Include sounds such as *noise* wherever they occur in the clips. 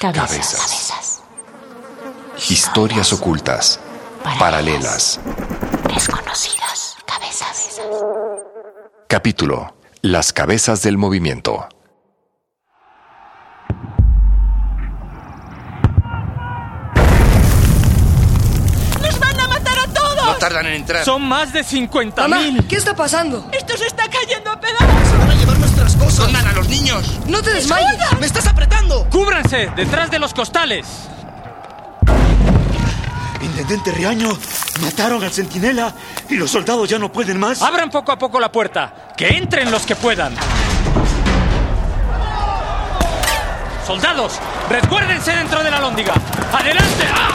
Cabezas. Historias ocultas. Paralelas. Desconocidas. Cabezas. Capítulo. Las cabezas del movimiento. ¡Nos van a matar a todos! No tardan en entrar. Son más de 50 Mamá, mil. ¿qué está pasando? ¡Esto se está cayendo a pedazos! Cosas. ¿Dónde a los niños? No te desmayes. ¡Me estás apretando! ¡Cúbranse! ¡Detrás de los costales! Intendente Riaño, mataron al centinela y los soldados ya no pueden más. Abran poco a poco la puerta. Que entren los que puedan. Soldados, resguárdense dentro de la lóndiga. ¡Adelante! ¡Ah!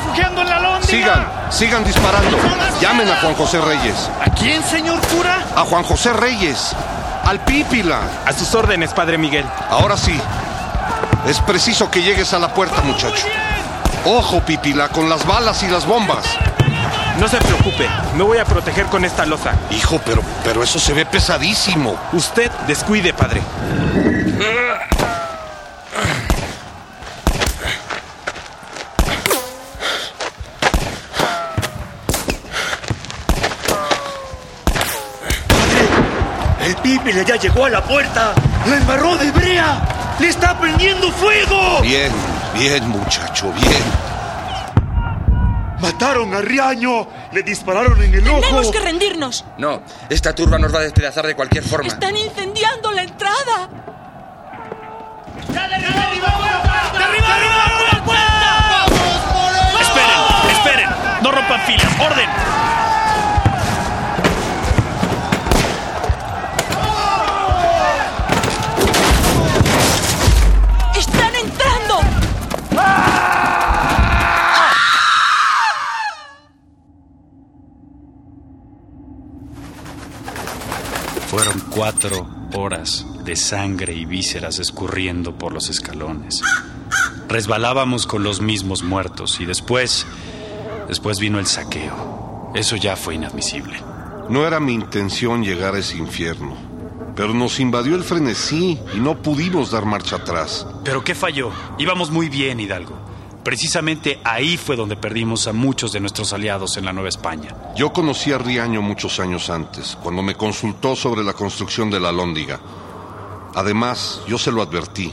Refugiando en la lóndiga! Sigan, sigan disparando. Llamen a Juan José Reyes. ¿A quién, señor cura? A Juan José Reyes. Al Pípila. A sus órdenes, Padre Miguel. Ahora sí. Es preciso que llegues a la puerta, muchacho. Ojo, Pípila, con las balas y las bombas. No se preocupe, me voy a proteger con esta losa. Hijo, pero, pero eso se ve pesadísimo. Usted descuide, padre. Ya llegó a la puerta. ¡La embarró de brea! ¡Le está prendiendo fuego! Bien, bien, muchacho, bien. Mataron a Riaño. Le dispararon en el ojo. ¡Tenemos que rendirnos! No, esta turba nos va a despedazar de cualquier forma. ¡Están incendiando la entrada! Esperen, esperen. No rompan filas. Orden. Cuatro horas de sangre y vísceras escurriendo por los escalones. Resbalábamos con los mismos muertos y después, después vino el saqueo. Eso ya fue inadmisible. No era mi intención llegar a ese infierno. Pero nos invadió el frenesí y no pudimos dar marcha atrás. ¿Pero qué falló? Íbamos muy bien, Hidalgo. Precisamente ahí fue donde perdimos a muchos de nuestros aliados en la Nueva España. Yo conocí a Riaño muchos años antes, cuando me consultó sobre la construcción de la Lóndiga. Además, yo se lo advertí.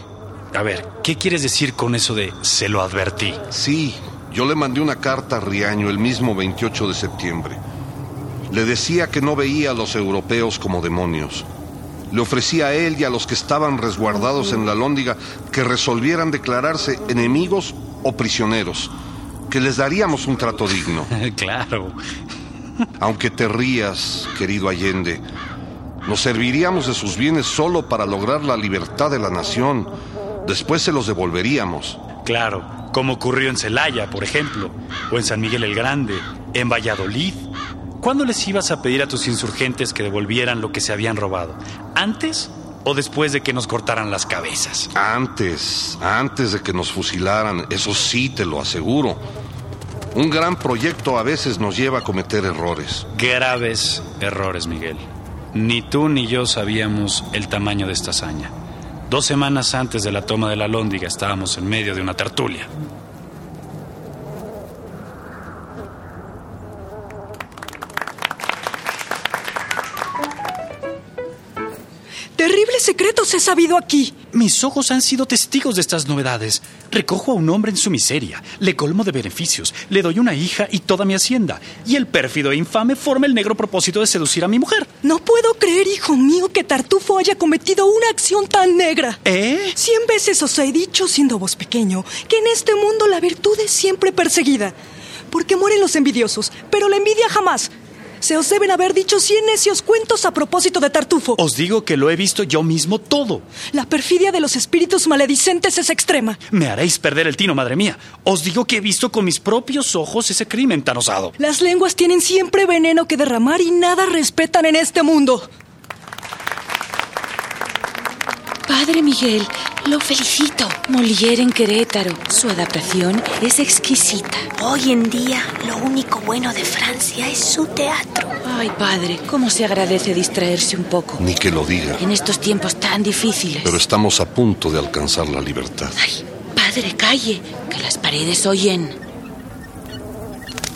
A ver, ¿qué quieres decir con eso de se lo advertí? Sí, yo le mandé una carta a Riaño el mismo 28 de septiembre. Le decía que no veía a los europeos como demonios. Le ofrecía a él y a los que estaban resguardados en la Lóndiga que resolvieran declararse enemigos o prisioneros, que les daríamos un trato digno. *laughs* claro. Aunque te rías, querido Allende, nos serviríamos de sus bienes solo para lograr la libertad de la nación. Después se los devolveríamos. Claro, como ocurrió en Celaya, por ejemplo, o en San Miguel el Grande, en Valladolid. ¿Cuándo les ibas a pedir a tus insurgentes que devolvieran lo que se habían robado? ¿Antes o después de que nos cortaran las cabezas? Antes, antes de que nos fusilaran, eso sí te lo aseguro. Un gran proyecto a veces nos lleva a cometer errores. Graves errores, Miguel. Ni tú ni yo sabíamos el tamaño de esta hazaña. Dos semanas antes de la toma de la Lóndiga estábamos en medio de una tertulia. He sabido aquí. Mis ojos han sido testigos de estas novedades. Recojo a un hombre en su miseria, le colmo de beneficios, le doy una hija y toda mi hacienda. Y el pérfido e infame forma el negro propósito de seducir a mi mujer. No puedo creer, hijo mío, que Tartufo haya cometido una acción tan negra. ¿Eh? Cien veces os he dicho, siendo vos pequeño, que en este mundo la virtud es siempre perseguida. Porque mueren los envidiosos, pero la envidia jamás. Se os deben haber dicho cien necios cuentos a propósito de Tartufo. Os digo que lo he visto yo mismo todo. La perfidia de los espíritus maledicentes es extrema. Me haréis perder el tino, madre mía. Os digo que he visto con mis propios ojos ese crimen tan osado. Las lenguas tienen siempre veneno que derramar y nada respetan en este mundo. Padre Miguel, lo felicito. Molière en Querétaro. Su adaptación es exquisita. Hoy en día, lo único bueno de Francia es su teatro. Ay, padre, cómo se agradece distraerse un poco. Ni que lo diga. En estos tiempos tan difíciles. Pero estamos a punto de alcanzar la libertad. Ay, padre, calle, que las paredes oyen.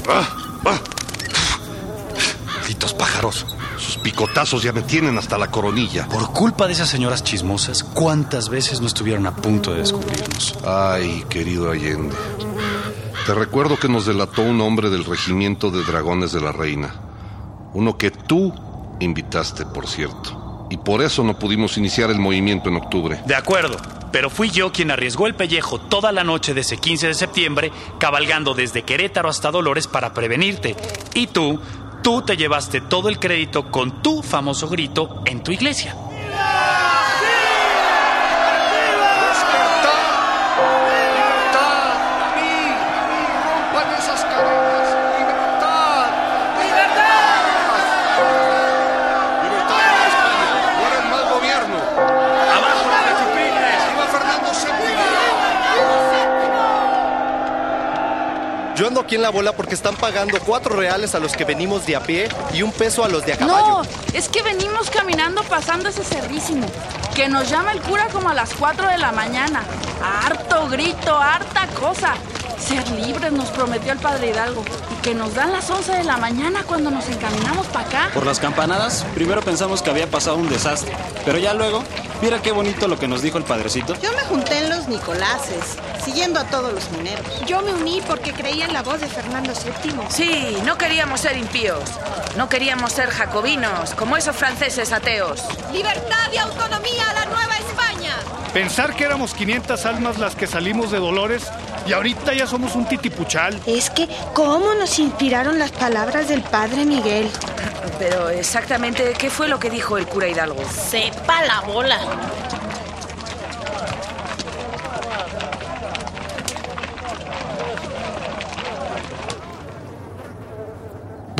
¡Ah! ¡Ah! Malditos pájaros. Picotazos ya me tienen hasta la coronilla. Por culpa de esas señoras chismosas, ¿cuántas veces no estuvieron a punto de descubrirnos? Ay, querido Allende. Te recuerdo que nos delató un hombre del regimiento de dragones de la reina. Uno que tú invitaste, por cierto. Y por eso no pudimos iniciar el movimiento en octubre. De acuerdo, pero fui yo quien arriesgó el pellejo toda la noche de ese 15 de septiembre, cabalgando desde Querétaro hasta Dolores para prevenirte. Y tú, tú te llevaste todo el crédito con tu famoso grito en tu iglesia. Aquí en la bola porque están pagando cuatro reales a los que venimos de a pie y un peso a los de a caballo. No, es que venimos caminando pasando ese cerrísimo. Que nos llama el cura como a las 4 de la mañana. Harto grito, harta cosa. Ser libres nos prometió el padre Hidalgo. Y que nos dan las 11 de la mañana cuando nos encaminamos para acá. Por las campanadas, primero pensamos que había pasado un desastre. Pero ya luego, mira qué bonito lo que nos dijo el padrecito. Yo me junté en los Nicolases, siguiendo a todos los mineros. Yo me uní porque creía en la voz de Fernando VII. Sí, no queríamos ser impíos. No queríamos ser jacobinos, como esos franceses ateos. ¡Libertad y autonomía a la Nueva España! Pensar que éramos 500 almas las que salimos de Dolores y ahorita ya somos un titipuchal. Es que, ¿cómo nos inspiraron las palabras del padre Miguel? Pero exactamente, ¿qué fue lo que dijo el cura Hidalgo? Sepa la bola.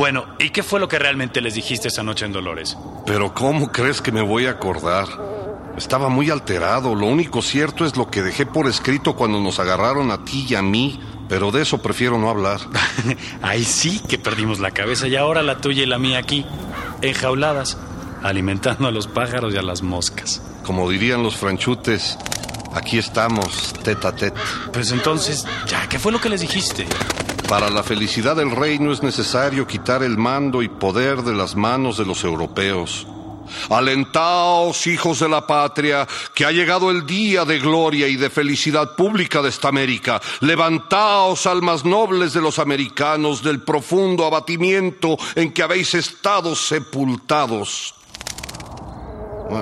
Bueno, ¿y qué fue lo que realmente les dijiste esa noche en Dolores? Pero ¿cómo crees que me voy a acordar? Estaba muy alterado. Lo único cierto es lo que dejé por escrito cuando nos agarraron a ti y a mí. Pero de eso prefiero no hablar. *laughs* Ahí sí que perdimos la cabeza y ahora la tuya y la mía aquí, enjauladas, alimentando a los pájaros y a las moscas. Como dirían los franchutes, aquí estamos, tete a tete. Pues entonces, ya, ¿qué fue lo que les dijiste? Para la felicidad del reino es necesario quitar el mando y poder de las manos de los europeos. Alentaos, hijos de la patria, que ha llegado el día de gloria y de felicidad pública de esta América. Levantaos, almas nobles de los americanos, del profundo abatimiento en que habéis estado sepultados.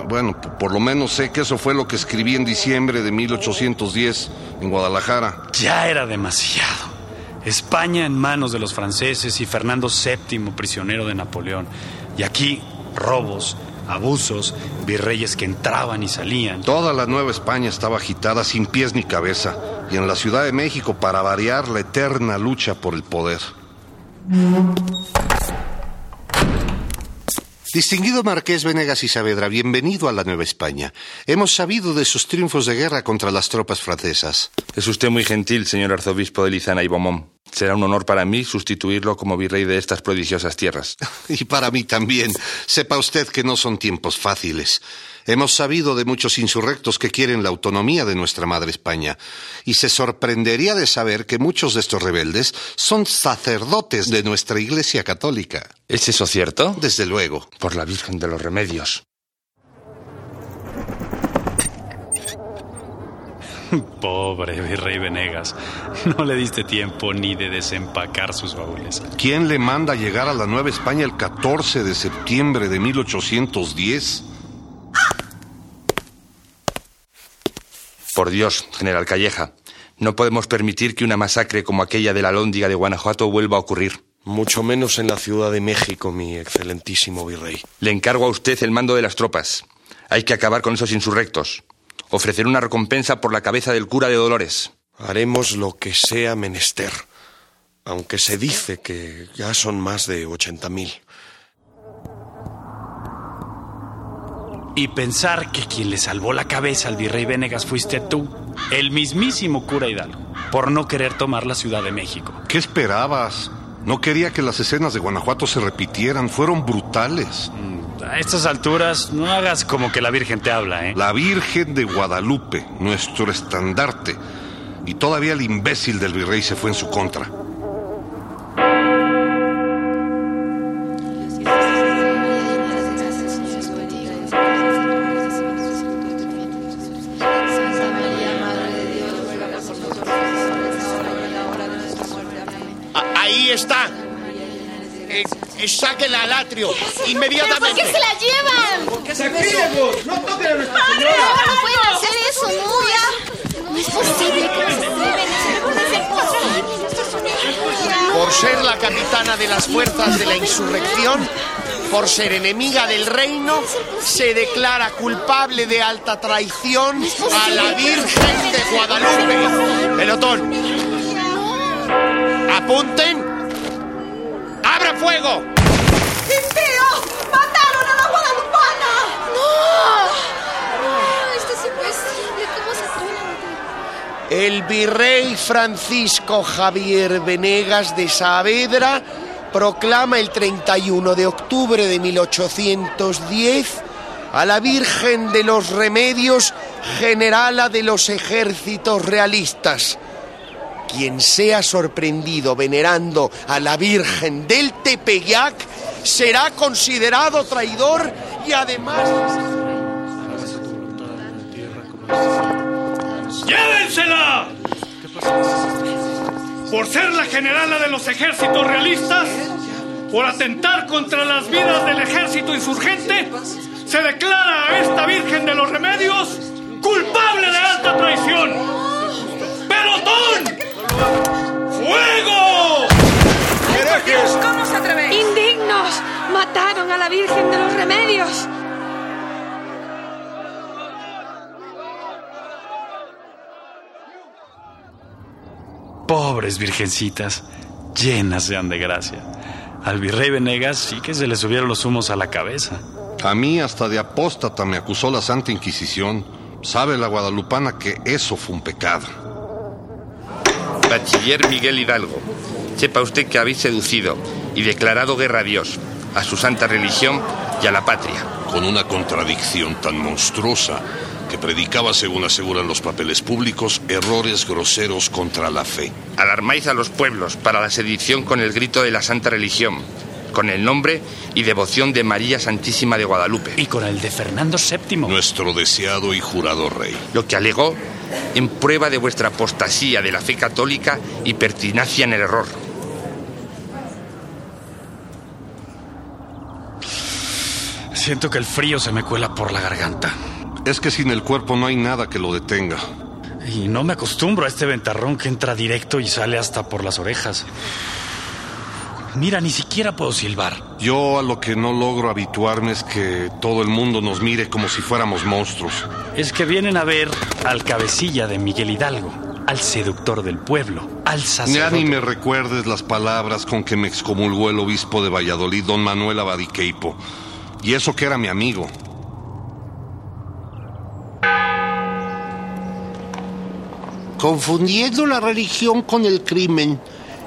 Bueno, por lo menos sé que eso fue lo que escribí en diciembre de 1810 en Guadalajara. Ya era demasiado. España en manos de los franceses y Fernando VII prisionero de Napoleón. Y aquí robos, abusos, virreyes que entraban y salían. Toda la Nueva España estaba agitada sin pies ni cabeza. Y en la Ciudad de México, para variar, la eterna lucha por el poder. Distinguido Marqués Venegas y Saavedra, bienvenido a la Nueva España. Hemos sabido de sus triunfos de guerra contra las tropas francesas. Es usted muy gentil, señor arzobispo de Lizana y Beaumont. Será un honor para mí sustituirlo como virrey de estas prodigiosas tierras. *laughs* Y para mí también. Sepa usted que no son tiempos fáciles. Hemos sabido de muchos insurrectos que quieren la autonomía de nuestra madre España. Y se sorprendería de saber que muchos de estos rebeldes son sacerdotes de nuestra Iglesia Católica. ¿Es eso cierto? Desde luego. Por la Virgen de los Remedios. *laughs* Pobre virrey Venegas. No le diste tiempo ni de desempacar sus baúles. ¿Quién le manda llegar a la Nueva España el 14 de septiembre de 1810? Por Dios, general Calleja, no podemos permitir que una masacre como aquella de la Lóndiga de Guanajuato vuelva a ocurrir. Mucho menos en la Ciudad de México, mi excelentísimo virrey. Le encargo a usted el mando de las tropas. Hay que acabar con esos insurrectos. Ofrecer una recompensa por la cabeza del cura de Dolores. Haremos lo que sea menester, aunque se dice que ya son más de ochenta mil. Y pensar que quien le salvó la cabeza al virrey Venegas fuiste tú, el mismísimo cura Hidalgo, por no querer tomar la Ciudad de México. ¿Qué esperabas? No quería que las escenas de Guanajuato se repitieran, fueron brutales. A estas alturas, no hagas como que la Virgen te habla, ¿eh? La Virgen de Guadalupe, nuestro estandarte. Y todavía el imbécil del virrey se fue en su contra. Sáquenla al atrio. Inmediatamente. ¿Por qué se la llevan? ¡Sacrílegos! ¡No toquen a nuestra señora! No pueden hacer eso, no. No es posible que nos. Por ser la capitana de las fuerzas de la insurrección, por ser enemiga del reino, se declara culpable de alta traición a la Virgen de Guadalupe. Pelotón. Apunten. ¡Abra fuego! ¡Impío! ¡Mataron a la guadalupana! ¡No! No, esto es imposible. ¿Cómo se atreven a matar? El virrey Francisco Javier Venegas de Saavedra proclama el 31 de octubre de 1810 a la Virgen de los Remedios, generala de los ejércitos realistas. Quien sea sorprendido venerando a la Virgen del Tepeyac será considerado traidor y además... ¡Llévensela! Por ser la generala de los ejércitos realistas, por atentar contra las vidas del ejército insurgente, se declara a esta Virgen de los Remedios culpable de alta traición. ¡Pelotón! ¡Fuego! Dios, ¿cómo os atrevéis? ¡Indignos! ¡Mataron a la Virgen de los Remedios! Pobres virgencitas, llenas sean de gracia. Al virrey Venegas sí que se le subieron los humos a la cabeza. A mí hasta de apóstata me acusó la Santa Inquisición. Sabe la guadalupana que eso fue un pecado. Bachiller Miguel Hidalgo, sepa usted que habéis seducido y declarado guerra a Dios, a su santa religión y a la patria. Con una contradicción tan monstruosa que predicaba, según aseguran los papeles públicos, errores groseros contra la fe. Alarmáis a los pueblos para la sedición con el grito de la santa religión, con el nombre y devoción de María Santísima de Guadalupe. Y con el de Fernando VII. Nuestro deseado y jurado rey. Lo que alegó en prueba de vuestra apostasía de la fe católica y pertinacia en el error. Siento que el frío se me cuela por la garganta. Es que sin el cuerpo no hay nada que lo detenga. Y no me acostumbro a este ventarrón que entra directo y sale hasta por las orejas. Mira, ni siquiera puedo silbar. Yo a lo que no logro habituarme es que todo el mundo nos mire como si fuéramos monstruos. Es que vienen a ver al cabecilla de Miguel Hidalgo, al seductor del pueblo, al Ya sacerdote. ni me recuerdes las palabras con que me excomulgó el obispo de Valladolid, don Manuel Abadiqueipo. Y eso que era mi amigo. Confundiendo la religión con el crimen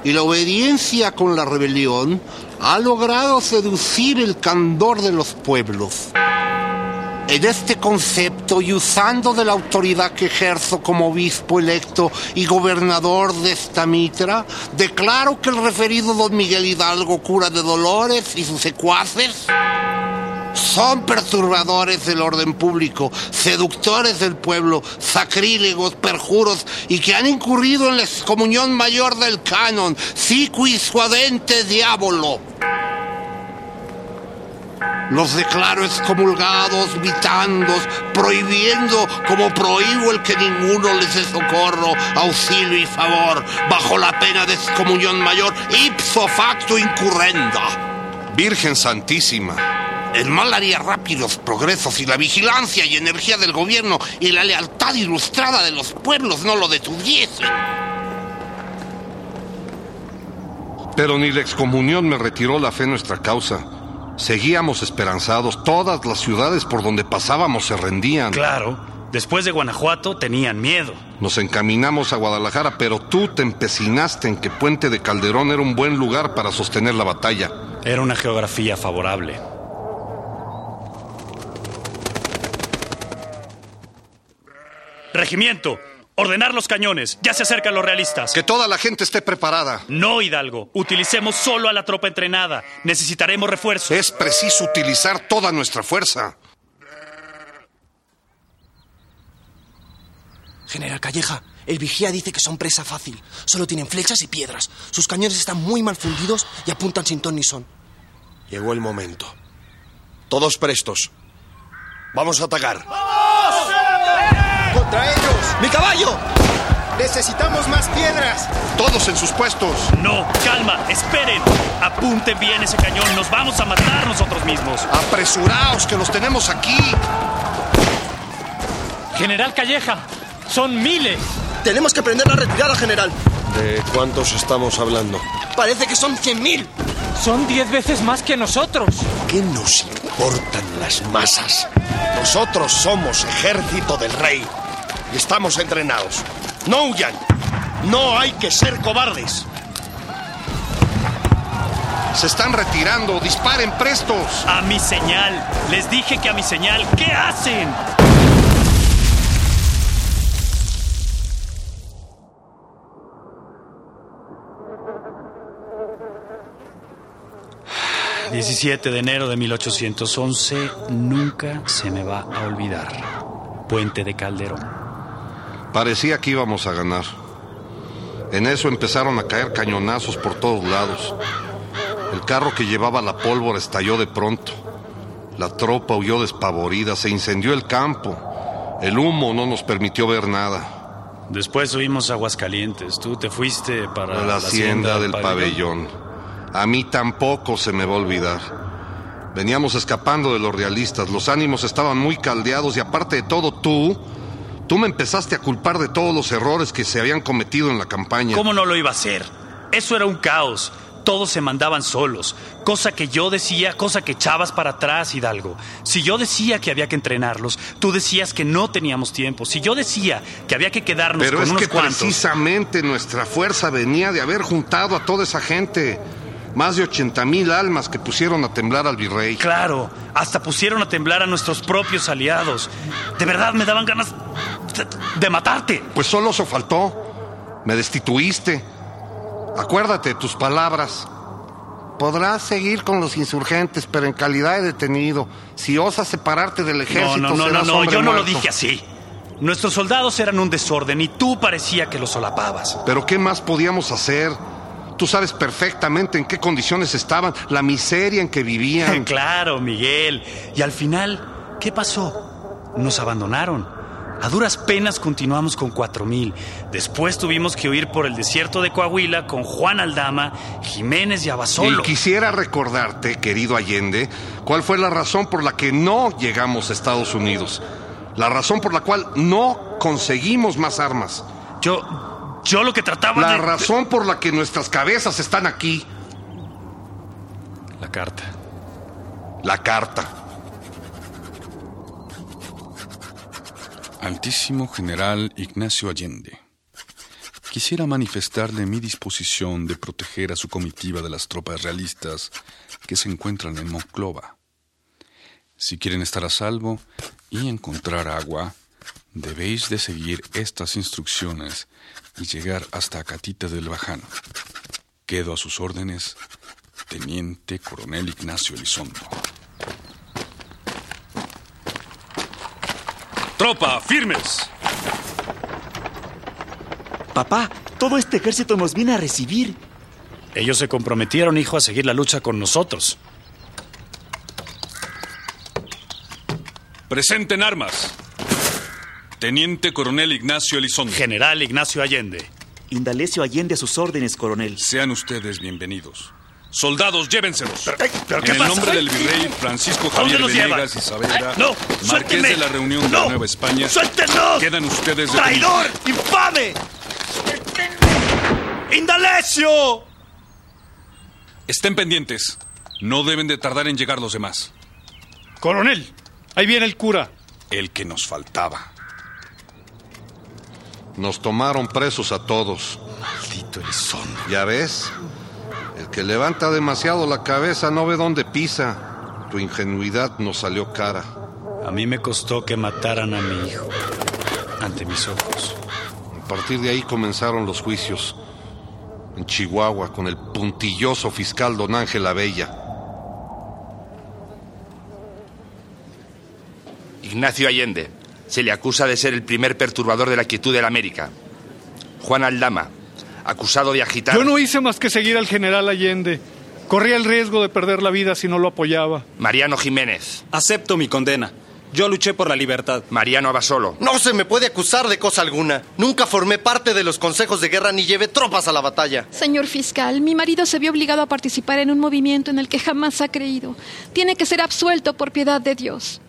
y la obediencia con la rebelión, ha logrado seducir el candor de los pueblos. En este concepto y usando de la autoridad que ejerzo como obispo electo y gobernador de esta mitra, declaro que el referido don Miguel Hidalgo, cura de Dolores y sus secuaces son perturbadores del orden público, seductores del pueblo, sacrílegos, perjuros y que han incurrido en la excomunión mayor del canon, sicuis suadente diabolo. Los declaro excomulgados, vitandos, prohibiendo como prohíbo el que ninguno les dé socorro, auxilio y favor, bajo la pena de excomunión mayor, ipso facto incurrenda. Virgen Santísima. El mal haría rápidos progresos si la vigilancia y energía del gobierno y la lealtad ilustrada de los pueblos no lo detuviesen. Pero ni la excomunión me retiró la fe en nuestra causa. Seguíamos esperanzados. Todas las ciudades por donde pasábamos se rendían. Claro. Después de Guanajuato tenían miedo. Nos encaminamos a Guadalajara, pero tú te empecinaste en que Puente de Calderón era un buen lugar para sostener la batalla. Era una geografía favorable. Regimiento, ordenar los cañones. Ya se acercan los realistas. Que toda la gente esté preparada. No, Hidalgo. Utilicemos solo a la tropa entrenada. Necesitaremos refuerzos. Es preciso utilizar toda nuestra fuerza. General Calleja, el vigía dice que son presa fácil. Solo tienen flechas y piedras. Sus cañones están muy mal fundidos y apuntan sin ton ni son. Llegó el momento. Todos prestos. Vamos a atacar. ¡Contra ellos! ¡Mi caballo! ¡Necesitamos más piedras! Todos en sus puestos. No, calma, esperen. Apunten bien ese cañón. Nos vamos a matar nosotros mismos. Apresuraos, que los tenemos aquí. General Calleja, son miles. Tenemos que prender la retirada, general. ¿De cuántos estamos hablando? Parece que son cien mil. Son diez veces más que nosotros. ¿Qué nos importan las masas? Nosotros somos ejército del rey estamos entrenados. No huyan. No hay que ser cobardes. Se están retirando. Disparen prestos. A mi señal. Les dije que a mi señal. ¿Qué hacen? 17 de enero de 1811 nunca se me va a olvidar. Puente de Calderón. Parecía que íbamos a ganar. En eso empezaron a caer cañonazos por todos lados. El carro que llevaba la pólvora estalló de pronto. La tropa huyó despavorida, se incendió el campo. El humo no nos permitió ver nada. Después huimos a Aguascalientes. Tú te fuiste para la, hacienda, del pabellón. A mí tampoco se me va a olvidar. Veníamos escapando de los realistas, los ánimos estaban muy caldeados y aparte de todo tú, tú me empezaste a culpar de todos los errores que se habían cometido en la campaña. ¿Cómo no lo iba a hacer? Eso era un caos. Todos se mandaban solos. Cosa que yo decía, cosa que echabas para atrás, Hidalgo. Si yo decía que había que entrenarlos, tú decías que no teníamos tiempo. Si yo decía que había que quedarnos Pero con es unos que cuantos... precisamente nuestra fuerza venía de haber juntado a toda esa gente. Más de 80 mil almas que pusieron a temblar al virrey. Claro, hasta pusieron a temblar a nuestros propios aliados. De verdad me daban ganas de, matarte. Pues solo eso faltó. Me destituiste. Acuérdate de tus palabras. Podrás seguir con los insurgentes, pero en calidad de detenido. Si osas separarte del ejército, No, no, no, no, serás no, hombre yo no lo dije así. Nuestros soldados eran un desorden y tú parecía que los solapabas. Pero ¿qué más podíamos hacer? Tú sabes perfectamente en qué condiciones estaban, la miseria en que vivían. *laughs* claro, Miguel. Y al final, ¿qué pasó? Nos abandonaron. A duras penas continuamos con cuatro mil. Después tuvimos que huir por el desierto de Coahuila con Juan Aldama, Jiménez y Abasolo. Y quisiera recordarte, querido Allende, cuál fue la razón por la que no llegamos a Estados Unidos. La razón por la cual no conseguimos más armas. Yo, yo lo que trataba La de... razón por la que nuestras cabezas están aquí. La carta. La carta. Altísimo General Ignacio Allende. Quisiera manifestarle mi disposición de proteger a su comitiva de las tropas realistas que se encuentran en Monclova. Si quieren estar a salvo y encontrar agua, debéis de seguir estas instrucciones y llegar hasta Acatita del Bajano. Quedo a sus órdenes, Teniente Coronel Ignacio Elizondo. Tropa, firmes. Papá, todo este ejército nos viene a recibir. Ellos se comprometieron, hijo, a seguir la lucha con nosotros. Presenten armas. Teniente Coronel Ignacio Elizondo. General Ignacio Allende. Indalecio Allende a sus órdenes, coronel. Sean ustedes bienvenidos. Soldados, llévenselos. ¿pero en el pasa? nombre del virrey. Francisco ¿A dónde Javier? Venegas y Saavedra, no, marqués de la reunión de No. la Nueva España, ¡Suéltenos! quedan ustedes ¡Traidor! detenidos. ¡Infame! ¡Indalecio! Estén pendientes. No deben de tardar en llegar los demás. Coronel, ahí viene el cura. El que nos faltaba. Nos tomaron presos a todos. Maldito son. ¿Ya ves? Que levanta demasiado la cabeza no ve dónde pisa. Tu ingenuidad nos salió cara. A mí me costó que mataran a mi hijo ante mis ojos. A partir de ahí comenzaron los juicios. En Chihuahua, con el puntilloso fiscal don Ángel Abella. Ignacio Allende. Se le acusa de ser el primer perturbador de la quietud de la América. Juan Aldama, acusado de agitar. Yo no hice más que seguir al general Allende. Corría el riesgo de perder la vida si no lo apoyaba. Mariano Jiménez. Acepto mi condena. Yo luché por la libertad. Mariano Abasolo. No se me puede acusar de cosa alguna. Nunca formé parte de los consejos de guerra ni llevé tropas a la batalla. Señor fiscal, mi marido se vio obligado a participar en un movimiento en el que jamás ha creído. Tiene que ser absuelto por piedad de Dios.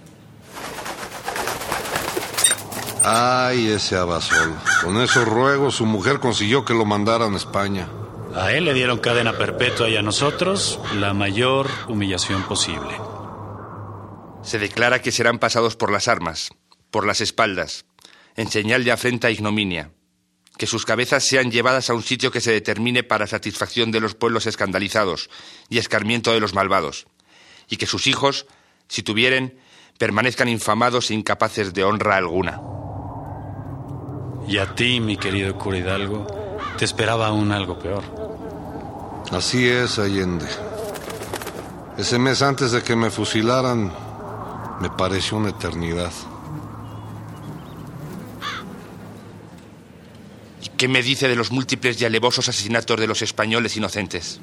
Ay, ese Abasolo. Con esos ruegos su mujer consiguió que lo mandaran a España. A él le dieron cadena perpetua y a nosotros la mayor humillación posible. Se declara que serán pasados por las armas, por las espaldas, en señal de afrenta e ignominia, que sus cabezas sean llevadas a un sitio que se determine para satisfacción de los pueblos escandalizados y escarmiento de los malvados, y que sus hijos, si tuvieren, permanezcan infamados e incapaces de honra alguna. Y a ti, mi querido cura Hidalgo, te esperaba aún algo peor. Así es, Allende. Ese mes antes de que me fusilaran, me pareció una eternidad. ¿Y qué me dice de los múltiples y alevosos asesinatos de los españoles inocentes?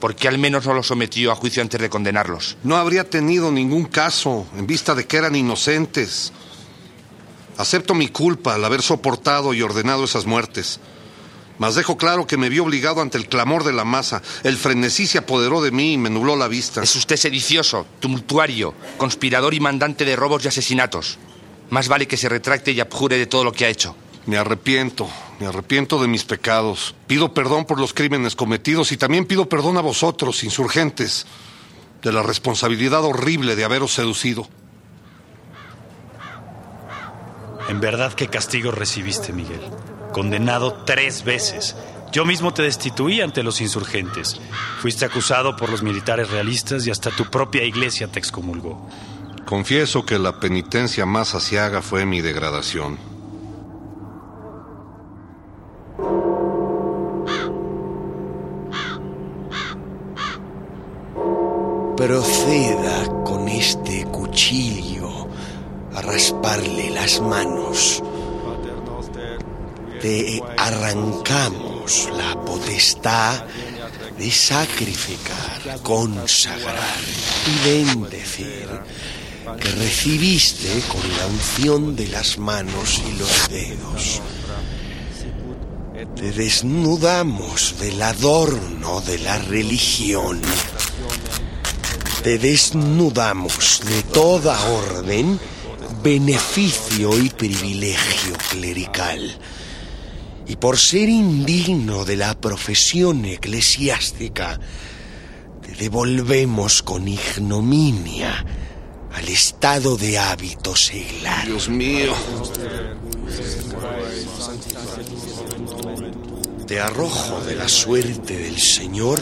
¿Por qué al menos no los sometió a juicio antes de condenarlos? No habría tenido ningún caso en vista de que eran inocentes. Acepto mi culpa al haber soportado y ordenado esas muertes. Mas dejo claro que me vi obligado ante el clamor de la masa. El frenesí se apoderó de mí y me nubló la vista. Es usted sedicioso, tumultuario, conspirador y mandante de robos y asesinatos. Más vale que se retracte y abjure de todo lo que ha hecho. Me arrepiento, me arrepiento de mis pecados. Pido perdón por los crímenes cometidos y también pido perdón a vosotros, insurgentes, de la responsabilidad horrible de haberos seducido. En verdad, ¿qué castigo recibiste, Miguel? condenado tres veces. Yo mismo te destituí ante los insurgentes. Fuiste acusado por los militares realistas y hasta tu propia iglesia te excomulgó. Confieso que la penitencia más asiaga fue mi degradación. Proceda rasparle las manos te arrancamos la potestad de sacrificar, consagrar y bendecir que recibiste con la unción de las manos y los dedos. Te desnudamos del adorno de la religión. Te desnudamos de toda orden, beneficio y privilegio clerical y por ser indigno de la profesión eclesiástica, te devolvemos con ignominia al estado de hábito seglar. Dios mío. Te arrojo de la suerte del Señor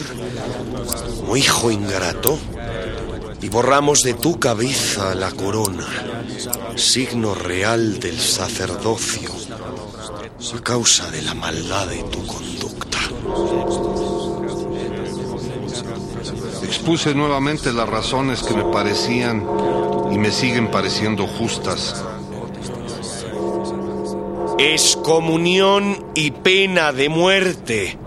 como hijo ingrato y borramos de tu cabeza la corona, signo real del sacerdocio a causa de la maldad de tu conducta. Expuse nuevamente las razones que me parecían y me siguen pareciendo justas. Excomunión y pena de muerte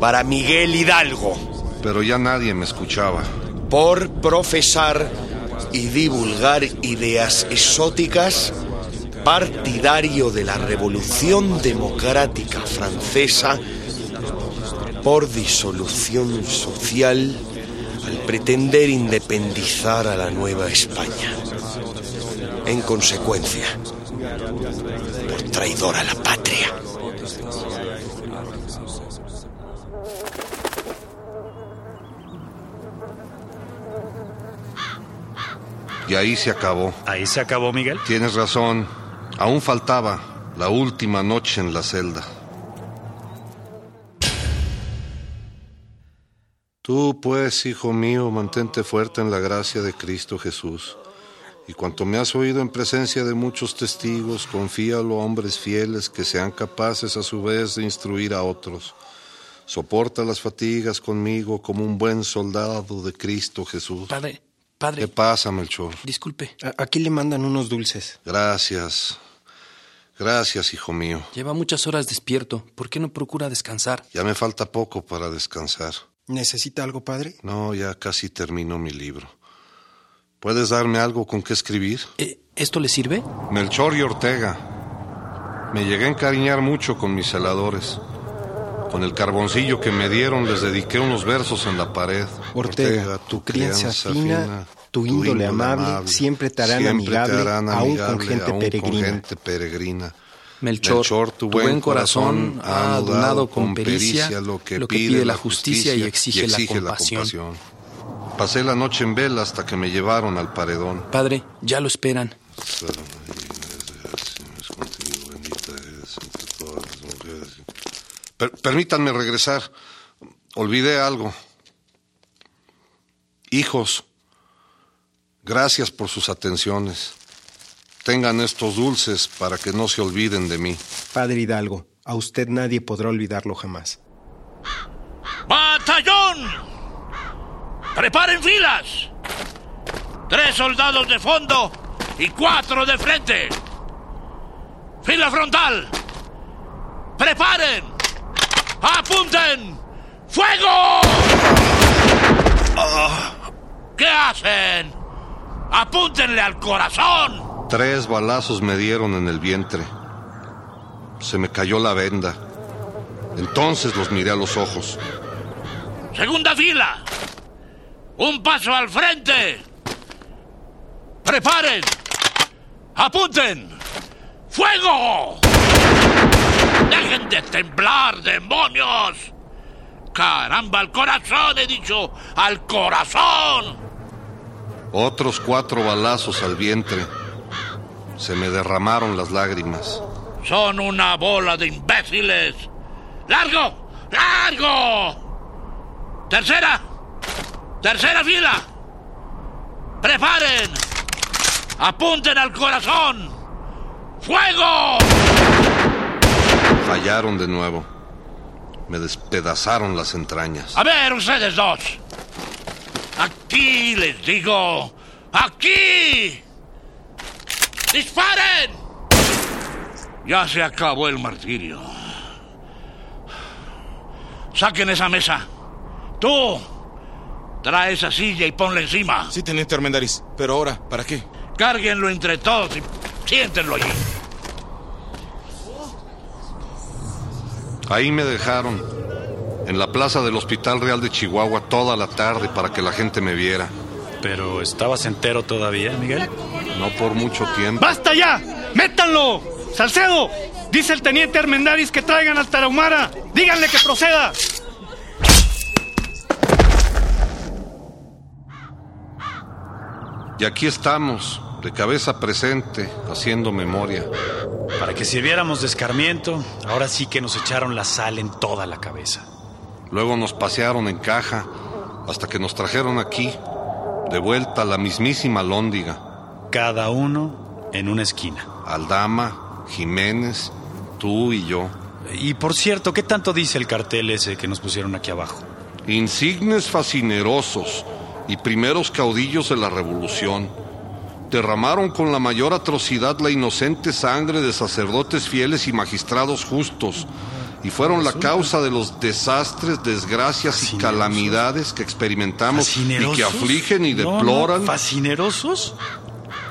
para Miguel Hidalgo. Pero ya nadie me escuchaba. Por profesar y divulgar ideas exóticas partidario de la Revolución Democrática Francesa por disolución social al pretender independizar a la Nueva España. En consecuencia, por traidor a la patria. Y ahí se acabó. ¿Ahí se acabó, Miguel? Tienes razón. Aún faltaba la última noche en la celda. Tú, pues, hijo mío, mantente fuerte en la gracia de Cristo Jesús. Y cuanto me has oído en presencia de muchos testigos, confíalo a hombres fieles que sean capaces a su vez de instruir a otros. Soporta las fatigas conmigo como un buen soldado de Cristo Jesús. Padre, padre. ¿Qué pasa, Melchor? Disculpe, a- aquí le mandan unos dulces. Gracias. Gracias, hijo mío. Lleva muchas horas despierto. ¿Por qué no procura descansar? Ya me falta poco para descansar. ¿Necesita algo, padre? No, ya casi termino mi libro. ¿Puedes darme algo con qué escribir? Eh, ¿Esto le sirve? Melchor y Ortega. Me llegué a encariñar mucho con mis celadores. Con el carboncillo que me dieron les dediqué unos versos en la pared. Ortega, tu crianza fina, tu índole amable, siempre te harán amigable, aún con gente aún con peregrina. gente peregrina. Melchor, tu buen corazón ha adornado con pericia lo que pide la justicia y exige la compasión. Pasé la noche en vela hasta que me llevaron al paredón. Padre, ya lo esperan. Per- permítanme regresar. Olvidé algo. Hijos, gracias por sus atenciones. Tengan estos dulces para que no se olviden de mí. Padre Hidalgo, a usted nadie podrá olvidarlo jamás. ¡Batallón! ¡Preparen filas! Tres soldados de fondo y cuatro de frente. Fila frontal. ¡Preparen! ¡Apunten! ¡Fuego! ¿Qué hacen? ¡Apúntenle al corazón! Tres balazos me dieron en el vientre. Se me cayó la venda. Entonces los miré a los ojos. Segunda fila. Un paso al frente. Preparen. Apunten. ¡Fuego! ¡Dejen de temblar, demonios! ¡Caramba, al corazón, he dicho! ¡Al corazón! Otros cuatro balazos al vientre. Se me derramaron las lágrimas. Son una bola de imbéciles. ¡Largo! ¡Largo! Tercera. Tercera fila. Preparen. Apunten al corazón. ¡Fuego! Fallaron de nuevo. Me despedazaron las entrañas. A ver, ustedes dos. Aquí les digo. ¡Aquí! ¡Disparen! Ya se acabó el martirio. Saquen esa mesa. Tú, trae esa silla y ponla encima. Sí, teniente Armendaris. Pero ahora, ¿para qué? Cárguenlo entre todos y siéntenlo allí. Ahí me dejaron, en la plaza del Hospital Real de Chihuahua, toda la tarde para que la gente me viera. Pero estabas entero todavía, Miguel. No por mucho tiempo. ¡Basta ya! ¡Métanlo! ¡Salcedo! Dice el teniente Armendáriz que traigan al Tarahumara. Díganle que proceda. Y aquí estamos, de cabeza presente, haciendo memoria. Para que sirviéramos de escarmiento, ahora sí que nos echaron la sal en toda la cabeza. Luego nos pasearon en caja hasta que nos trajeron aquí, de vuelta a la mismísima Lóndiga. Cada uno en una esquina. Aldama, Jiménez, tú y yo. Y por cierto, ¿qué tanto dice el cartel ese que nos pusieron aquí abajo? Insignes fascinerosos y primeros caudillos de la revolución. Derramaron con la mayor atrocidad la inocente sangre de sacerdotes fieles y magistrados justos, y fueron la causa de los desastres, desgracias y calamidades que experimentamos y que afligen y No, no, deploran. ¿Fascinerosos?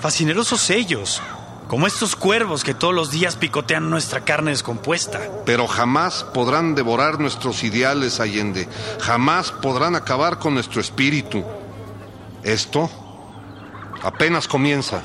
Fascinerosos ellos. Como estos cuervos que todos los días picotean nuestra carne descompuesta. Pero jamás podrán devorar nuestros ideales, Allende. Jamás podrán acabar con nuestro espíritu. Esto apenas comienza.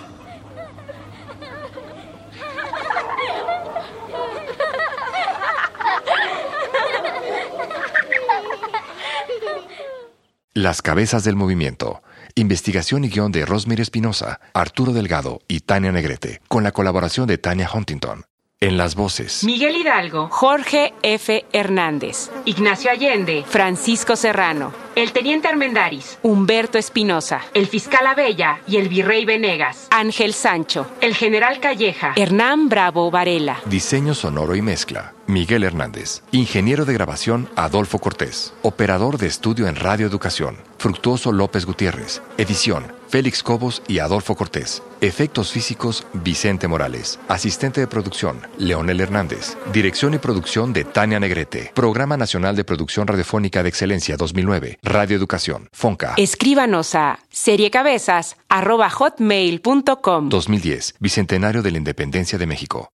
Las cabezas del movimiento. Investigación y guion de Rosemary Espinosa, Arturo Delgado y Tania Negrete, con la colaboración de Tania Huntington. En las voces. Miguel Hidalgo, Jorge F. Hernández, Ignacio Allende, Francisco Serrano, el teniente Armendaris, Humberto Espinosa, el fiscal Abella y el virrey Venegas, Ángel Sancho, el general Calleja, Hernán Bravo Varela. Diseño sonoro y mezcla. Miguel Hernández. Ingeniero de grabación Adolfo Cortés. Operador de estudio en Radio Educación Fructuoso López Gutiérrez. Edición Félix Cobos y Adolfo Cortés. Efectos físicos Vicente Morales. Asistente de producción Leonel Hernández. Dirección y producción de Tania Negrete. Programa Nacional de Producción Radiofónica de Excelencia 2009. Radio Educación. Fonca. Escríbanos a seriecabezas.hotmail.com 2010. Bicentenario de la Independencia de México.